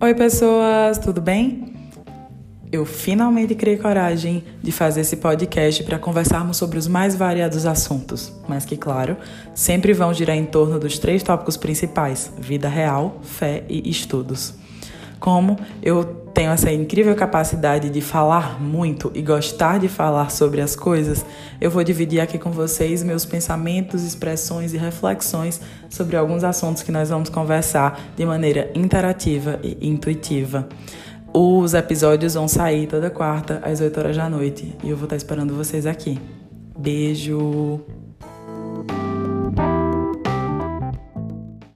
Oi, pessoas, tudo bem? Eu finalmente criei coragem de fazer esse podcast para conversarmos sobre os mais variados assuntos, mas que, claro, sempre vão girar em torno dos três tópicos principais: vida real, fé e estudos. Como eu tenho essa incrível capacidade de falar muito e gostar de falar sobre as coisas, eu vou dividir aqui com vocês meus pensamentos, expressões e reflexões sobre alguns assuntos que nós vamos conversar de maneira interativa e intuitiva. Os episódios vão sair toda quarta às 8 horas da noite e eu vou estar esperando vocês aqui. Beijo!